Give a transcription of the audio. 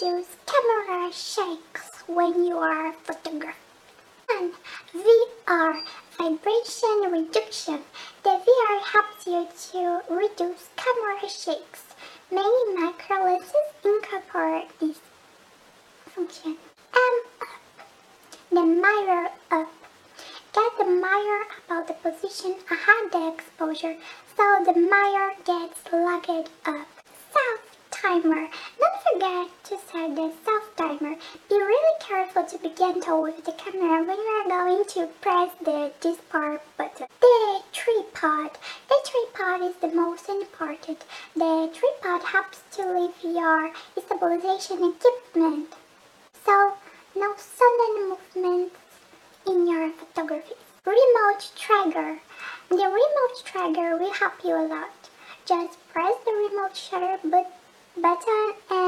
reduce camera shakes when you are photographing. And VR, vibration reduction. The VR helps you to reduce camera shakes. Many macro lenses incorporate this function. M up. The mirror up. Get the mirror about the position ahead the exposure so the mirror gets locked up. Timer. Don't forget to set the self timer. Be really careful to begin to with the camera when you are going to press the dispar button. The tripod. The tripod is the most important. The tripod helps to lift your stabilization equipment. So no sudden movements in your photography. Remote trigger. The remote trigger will help you a lot. Just press the remote shutter but- button and.